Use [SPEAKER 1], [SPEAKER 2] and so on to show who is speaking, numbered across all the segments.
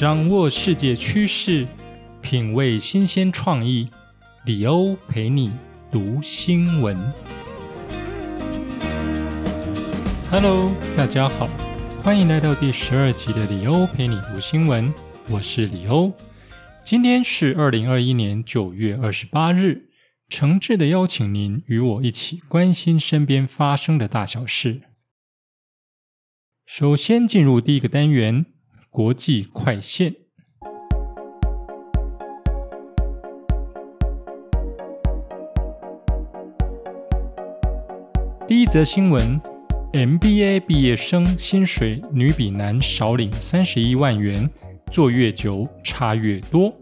[SPEAKER 1] 掌握世界趋势，品味新鲜创意，李欧陪你读新闻。Hello，大家好，欢迎来到第十二集的李欧陪你读新闻。我是李欧，今天是二零二一年九月二十八日，诚挚的邀请您与我一起关心身边发生的大小事。首先进入第一个单元。国际快线。第一则新闻：MBA 毕业生薪水女比男少领三十一万元，做越久差越多。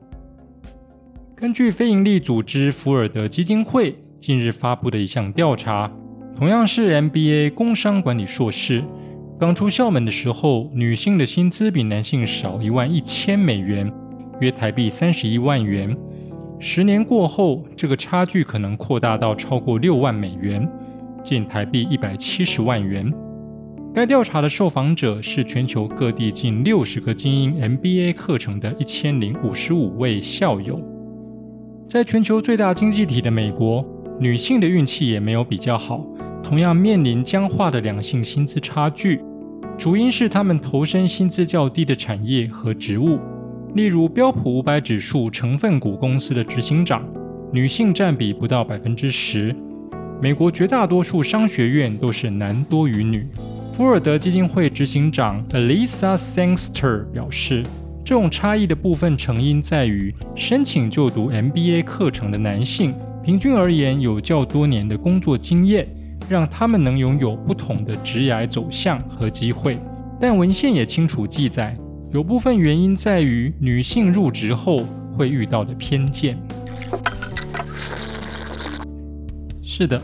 [SPEAKER 1] 根据非营利组织福尔德基金会近日发布的一项调查，同样是 MBA 工商管理硕士。刚出校门的时候，女性的薪资比男性少一万一千美元，约台币三十一万元。十年过后，这个差距可能扩大到超过六万美元，近台币一百七十万元。该调查的受访者是全球各地近六十个精英 MBA 课程的一千零五十五位校友。在全球最大经济体的美国，女性的运气也没有比较好。同样面临僵化的两性薪资差距，主因是他们投身薪资较低的产业和职务，例如标普五百指数成分股公司的执行长，女性占比不到百分之十。美国绝大多数商学院都是男多于女。福尔德基金会执行长 Alisa Sangster 表示，这种差异的部分成因在于申请就读 MBA 课程的男性，平均而言有较多年的工作经验。让他们能拥有不同的职业走向和机会，但文献也清楚记载，有部分原因在于女性入职后会遇到的偏见。是的，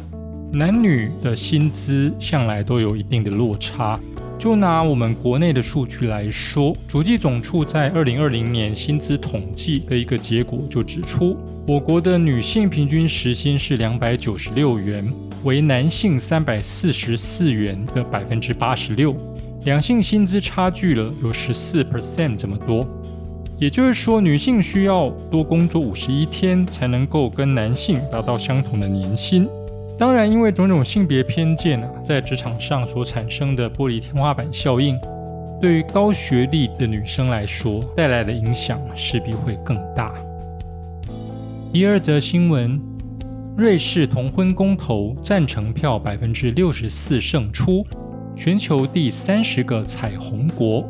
[SPEAKER 1] 男女的薪资向来都有一定的落差。就拿我们国内的数据来说，主计总处在二零二零年薪资统计的一个结果就指出，我国的女性平均时薪是两百九十六元。为男性三百四十四元的百分之八十六，两性薪资差距了有十四 percent 这么多。也就是说，女性需要多工作五十一天才能够跟男性达到相同的年薪。当然，因为种种性别偏见啊，在职场上所产生的玻璃天花板效应，对于高学历的女生来说，带来的影响势必会更大。第二则新闻。瑞士同婚公投赞成票百分之六十四胜出，全球第三十个彩虹国。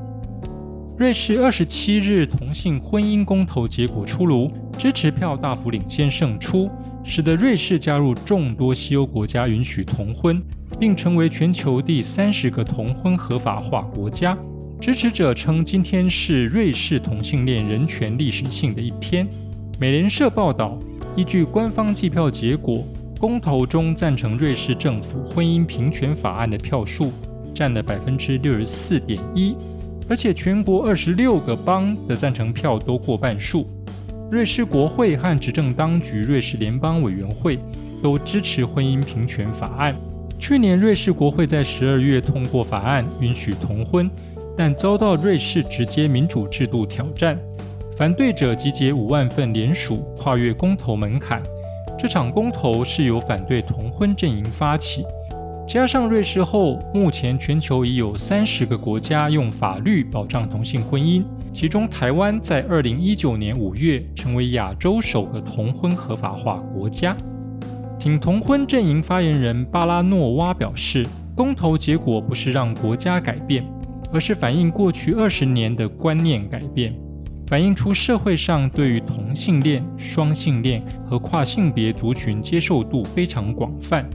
[SPEAKER 1] 瑞士二十七日同性婚姻公投结果出炉，支持票大幅领先胜出，使得瑞士加入众多西欧国家允许同婚，并成为全球第三十个同婚合法化国家。支持者称，今天是瑞士同性恋人权历史性的一天。美联社报道。依据官方计票结果，公投中赞成瑞士政府婚姻平权法案的票数占了百分之六十四点一，而且全国二十六个邦的赞成票都过半数。瑞士国会和执政当局瑞士联邦委员会都支持婚姻平权法案。去年，瑞士国会在十二月通过法案，允许同婚，但遭到瑞士直接民主制度挑战。反对者集结五万份联署，跨越公投门槛。这场公投是由反对同婚阵营发起，加上瑞士后，目前全球已有三十个国家用法律保障同性婚姻，其中台湾在二零一九年五月成为亚洲首个同婚合法化国家。挺同婚阵营发言人巴拉诺娃表示，公投结果不是让国家改变，而是反映过去二十年的观念改变。反映出社会上对于同性恋、双性恋和跨性别族群接受度非常广泛。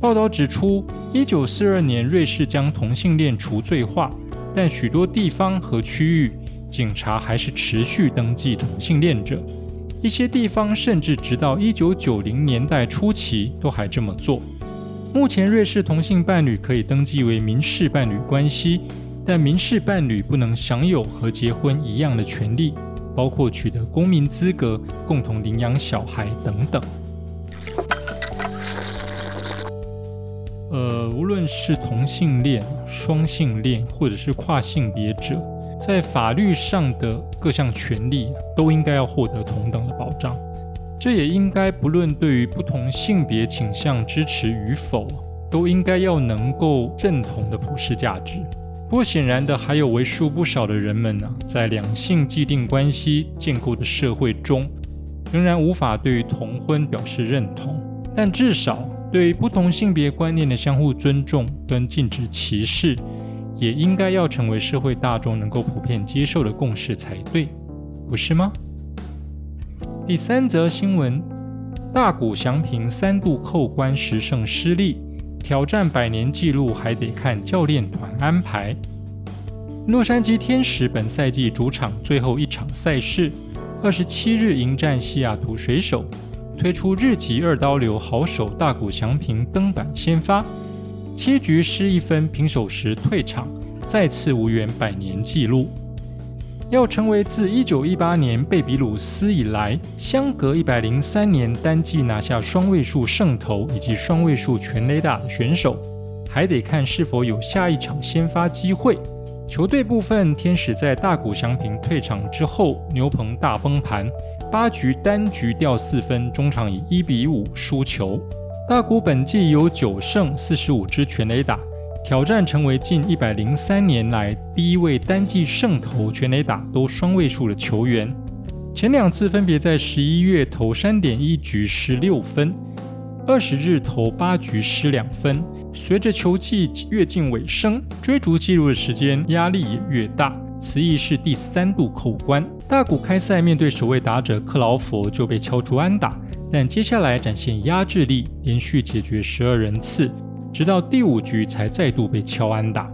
[SPEAKER 1] 报道指出，一九四二年瑞士将同性恋除罪化，但许多地方和区域警察还是持续登记同性恋者。一些地方甚至直到一九九零年代初期都还这么做。目前，瑞士同性伴侣可以登记为民事伴侣关系，但民事伴侣不能享有和结婚一样的权利，包括取得公民资格、共同领养小孩等等。呃，无论是同性恋、双性恋，或者是跨性别者，在法律上的各项权利都应该要获得同等的保障。这也应该不论对于不同性别倾向支持与否，都应该要能够认同的普世价值。不过显然的，还有为数不少的人们呢，在两性既定关系建构的社会中，仍然无法对于同婚表示认同。但至少。对于不同性别观念的相互尊重跟禁止歧视，也应该要成为社会大众能够普遍接受的共识才对，不是吗？第三则新闻：大谷翔平三度扣关十胜失利，挑战百年纪录还得看教练团安排。洛杉矶天使本赛季主场最后一场赛事，二十七日迎战西雅图水手。推出日籍二刀流好手大谷翔平登板先发，七局失一分，平手时退场，再次无缘百年纪录。要成为自一九一八年贝比鲁斯以来，相隔一百零三年单季拿下双位数胜投以及双位数全垒打的选手，还得看是否有下一场先发机会。球队部分，天使在大谷翔平退场之后，牛棚大崩盘。八局单局掉四分，中场以一比五输球。大谷本季有九胜四十五支全垒打，挑战成为近一百零三年来第一位单季胜投全垒打都双位数的球员。前两次分别在十一月投三点一局失六分，二十日投八局失两分。随着球季越近尾声，追逐纪录的时间压力也越大。此役是第三度扣关，大谷开赛面对首位打者克劳佛就被敲出安打，但接下来展现压制力，连续解决十二人次，直到第五局才再度被敲安打。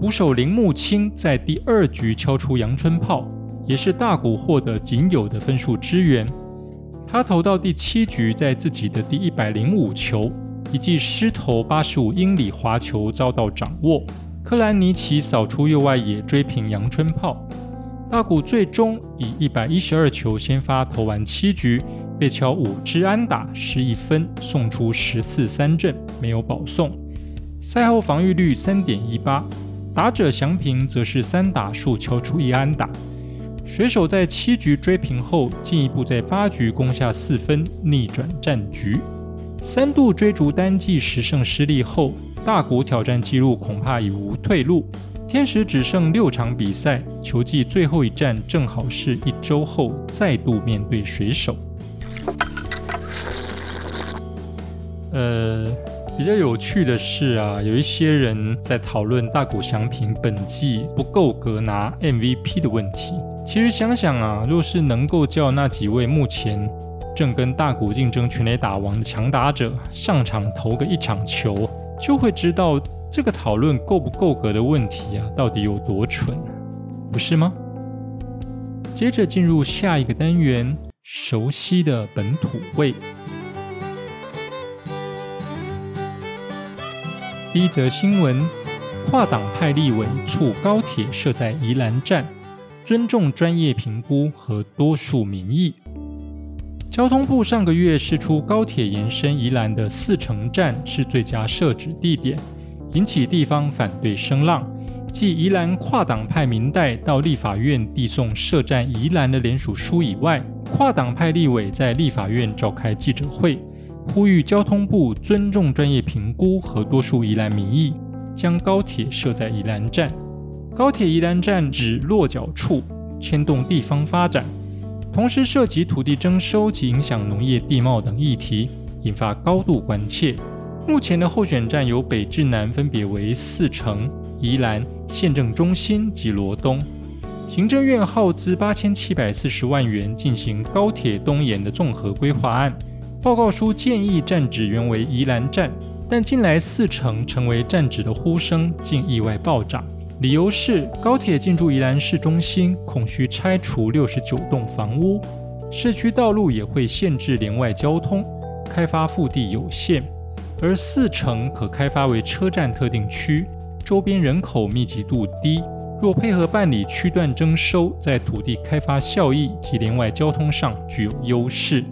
[SPEAKER 1] 捕手铃木清在第二局敲出阳春炮，也是大谷获得仅有的分数支援。他投到第七局，在自己的第一百零五球，一记失投八十五英里滑球遭到掌握。克兰尼奇扫出右外野追平阳春炮，大谷最终以一百一十二球先发投完七局，被敲五支安打失一分，送出十次三振，没有保送。赛后防御率三点一八，打者祥平则是三打数敲出一安打。水手在七局追平后，进一步在八局攻下四分，逆转战局。三度追逐单季十胜失利后。大谷挑战纪录恐怕已无退路。天使只剩六场比赛，球季最后一战正好是一周后再度面对水手。呃，比较有趣的是啊，有一些人在讨论大谷翔平本季不够格拿 MVP 的问题。其实想想啊，若是能够叫那几位目前正跟大谷竞争全垒打王的强打者上场投个一场球。就会知道这个讨论够不够格的问题啊，到底有多蠢，不是吗？接着进入下一个单元，熟悉的本土味。第一则新闻：跨党派立委促高铁设在宜兰站，尊重专业评估和多数民意。交通部上个月释出高铁延伸宜兰的四城站是最佳设置地点，引起地方反对声浪。继宜兰跨党派民代到立法院递送设站宜兰的联署书以外，跨党派立委在立法院召开记者会，呼吁交通部尊重专业评估和多数宜兰民意，将高铁设在宜兰站。高铁宜兰站指落脚处，牵动地方发展。同时涉及土地征收及影响农业地貌等议题，引发高度关切。目前的候选站由北至南分别为四城、宜兰、县政中心及罗东。行政院耗资八千七百四十万元进行高铁东延的综合规划案。报告书建议站址原为宜兰站，但近来四城成为站址的呼声竟意外暴涨。理由是高铁进驻宜兰市中心，恐需拆除六十九栋房屋，市区道路也会限制连外交通，开发腹地有限。而四城可开发为车站特定区，周边人口密集度低。若配合办理区段征收，在土地开发效益及连外交通上具有优势。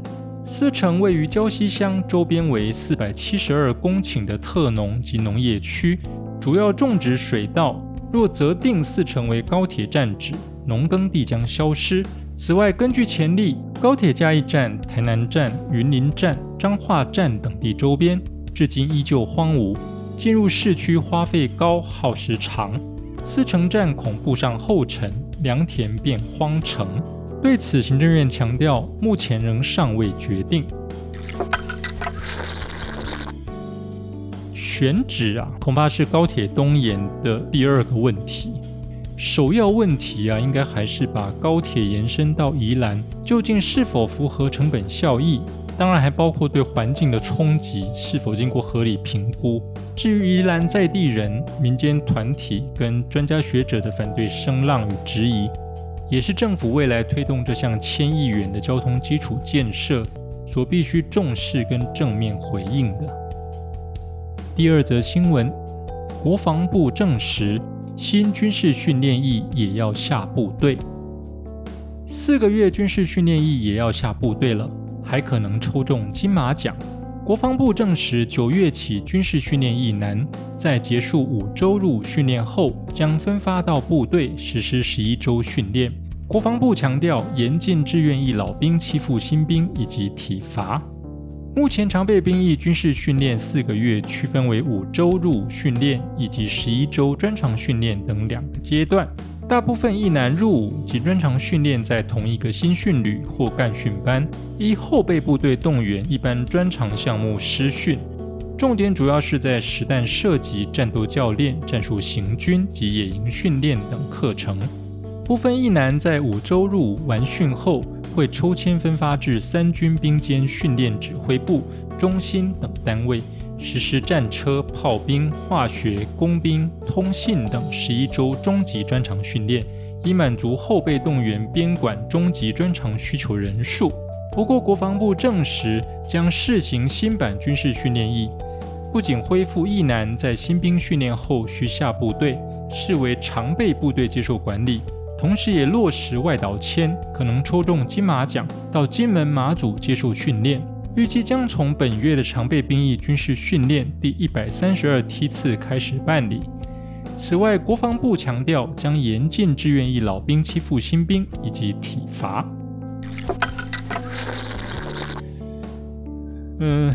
[SPEAKER 1] 四城位于礁溪乡，周边为四百七十二公顷的特农及农业区，主要种植水稻。若择定四城为高铁站址，农耕地将消失。此外，根据潜力，高铁嘉义站、台南站、云林站、彰化站等地周边，至今依旧荒芜，进入市区花费高、耗时长。四城站恐步上后尘，良田变荒城。对此，行政院强调，目前仍尚未决定。选址啊，恐怕是高铁东延的第二个问题。首要问题啊，应该还是把高铁延伸到宜兰，究竟是否符合成本效益？当然，还包括对环境的冲击是否经过合理评估。至于宜兰在地人、民间团体跟专家学者的反对声浪与质疑，也是政府未来推动这项千亿元的交通基础建设所必须重视跟正面回应的。第二则新闻，国防部证实新军事训练役也要下部队，四个月军事训练役也要下部队了。还可能抽中金马奖。国防部证实，九月起军事训练役男在结束五周入伍训练后，将分发到部队实施十一周训练。国防部强调，严禁志愿役老兵欺负新兵以及体罚。目前常备兵役军事训练四个月，区分为五周入伍训练以及十一周专长训练等两个阶段。大部分役男入伍及专长训练在同一个新训旅或干训班，依后备部队动员，一般专长项目师训，重点主要是在实弹射击、战斗教练、战术行军及野营训练等课程。部分役男在五周入伍完训后，会抽签分发至三军兵监训练指挥部、中心等单位。实施战车、炮兵、化学、工兵、通信等十一周中级专长训练，以满足后备动员编管中级专长需求人数。不过，国防部证实将试行新版军事训练役，不仅恢复役男在新兵训练后需下部队，视为常备部队接受管理，同时也落实外岛签，可能抽中金马奖到金门、马祖接受训练。预计将从本月的常备兵役军事训练第一百三十二梯次开始办理。此外，国防部强调将严禁志愿役老兵欺负新兵以及体罚。嗯，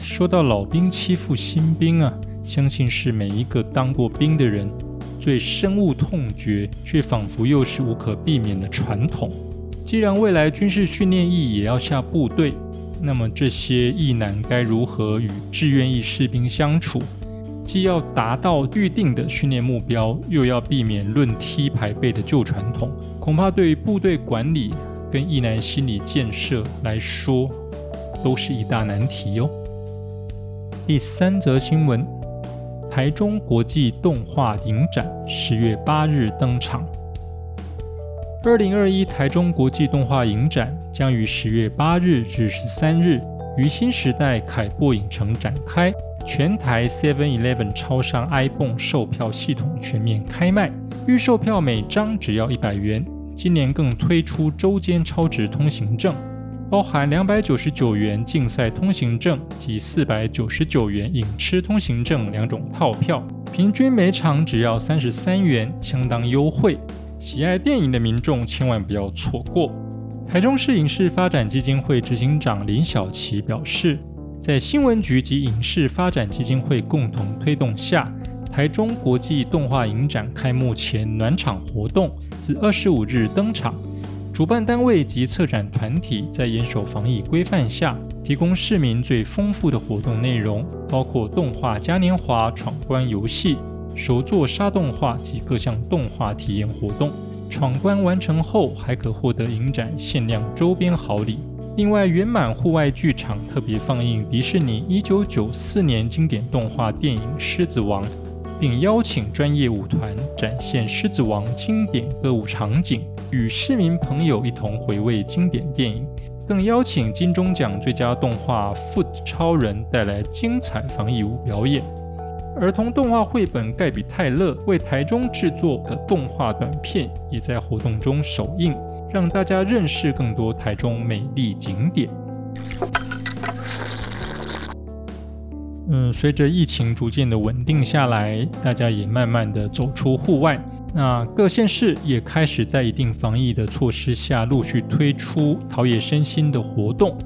[SPEAKER 1] 说到老兵欺负新兵啊，相信是每一个当过兵的人最深恶痛绝，却仿佛又是无可避免的传统。既然未来军事训练役也要下部队。那么这些役男该如何与志愿役士兵相处？既要达到预定的训练目标，又要避免论梯排辈的旧传统，恐怕对于部队管理跟役男心理建设来说，都是一大难题哟。第三则新闻：台中国际动画影展十月八日登场。二零二一台中国际动画影展将于十月八日至十三日于新时代凯擘影城展开，全台 Seven Eleven 超商 iPhone 售票系统全面开卖，预售票每张只要一百元。今年更推出周间超值通行证，包含两百九十九元竞赛通行证及四百九十九元影吃通行证两种套票，平均每场只要三十三元，相当优惠。喜爱电影的民众千万不要错过。台中市影视发展基金会执行长林小琪表示，在新闻局及影视发展基金会共同推动下，台中国际动画影展开幕前暖场活动自二十五日登场。主办单位及策展团体在严守防疫规范下，提供市民最丰富的活动内容，包括动画嘉年华、闯关游戏。手作沙动画及各项动画体验活动，闯关完成后还可获得影展限量周边好礼。另外，圆满户外剧场特别放映迪士尼1994年经典动画电影《狮子王》，并邀请专业舞团展现《狮子王》经典歌舞场景，与市民朋友一同回味经典电影。更邀请金钟奖最佳动画《Foot 超人》带来精彩防疫舞表演。儿童动画绘本《盖比泰勒》为台中制作的动画短片也在活动中首映，让大家认识更多台中美丽景点。嗯，随着疫情逐渐的稳定下来，大家也慢慢的走出户外。那各县市也开始在一定防疫的措施下，陆续推出陶冶身心的活动，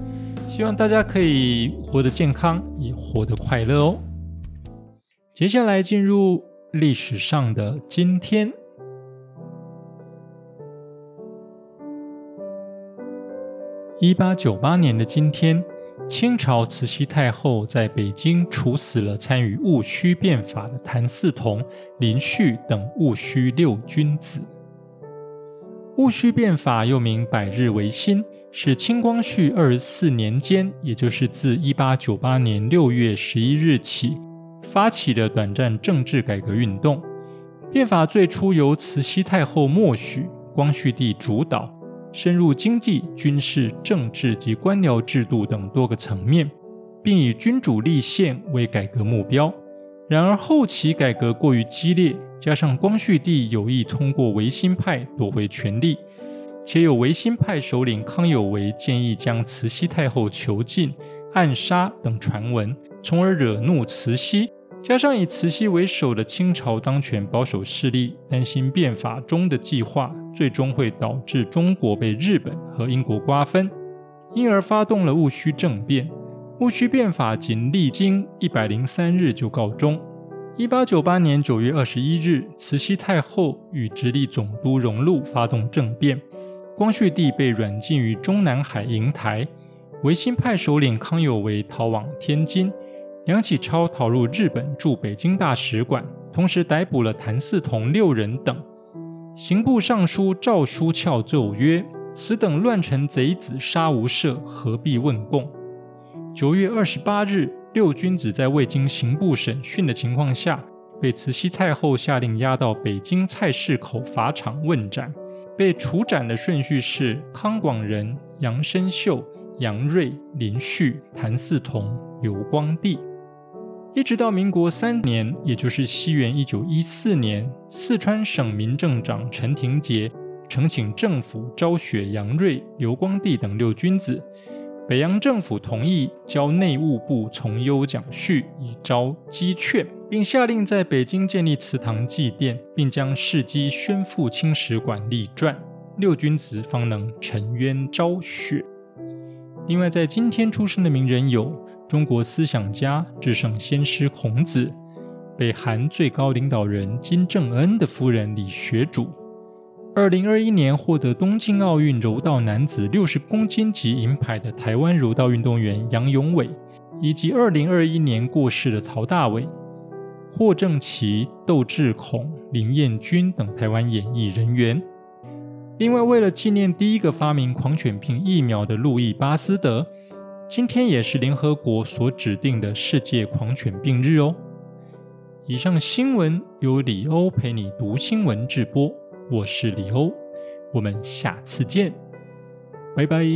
[SPEAKER 1] 希望大家可以活得健康，也活得快乐哦。接下来进入历史上的今天，一八九八年的今天，清朝慈禧太后在北京处死了参与戊戌变法的谭嗣同、林旭等戊戌六君子。戊戌变法又名百日维新，是清光绪二十四年间，也就是自一八九八年六月十一日起。发起的短暂政治改革运动，变法最初由慈禧太后默许，光绪帝主导，深入经济、军事、政治及官僚制度等多个层面，并以君主立宪为改革目标。然而后期改革过于激烈，加上光绪帝有意通过维新派夺回权力，且有维新派首领康有为建议将慈禧太后囚禁、暗杀等传闻。从而惹怒慈禧，加上以慈禧为首的清朝当权保守势力担心变法中的计划最终会导致中国被日本和英国瓜分，因而发动了戊戌政变。戊戌变法仅历经一百零三日就告终。一八九八年九月二十一日，慈禧太后与直隶总督荣禄发动政变，光绪帝被软禁于中南海瀛台，维新派首领康有为逃往天津。梁启超逃入日本驻北京大使馆，同时逮捕了谭嗣同六人等。刑部尚书赵书翘奏曰：“此等乱臣贼子，杀无赦，何必问供？”九月二十八日，六君子在未经刑部审讯的情况下，被慈禧太后下令押到北京菜市口法场问斩。被处斩的顺序是康广仁、杨生秀、杨锐、林旭、谭嗣同、刘光第。一直到民国三年，也就是西元一九一四年，四川省民政长陈廷杰呈请政府昭雪杨锐、刘光第等六君子，北洋政府同意交内务部从优奖叙以招积券，并下令在北京建立祠堂祭奠，并将事迹宣赴清史馆立传，六君子方能沉冤昭雪。另外，在今天出生的名人有中国思想家、至圣先师孔子，北韩最高领导人金正恩的夫人李学主，二零二一年获得东京奥运柔道男子六十公斤级银牌的台湾柔道运动员杨永伟，以及二零二一年过世的陶大伟、霍正奇、窦智孔、林彦君等台湾演艺人员。另外，为了纪念第一个发明狂犬病疫苗的路易巴斯德，今天也是联合国所指定的世界狂犬病日哦。以上新闻由李欧陪你读新闻直播，我是李欧，我们下次见，拜拜。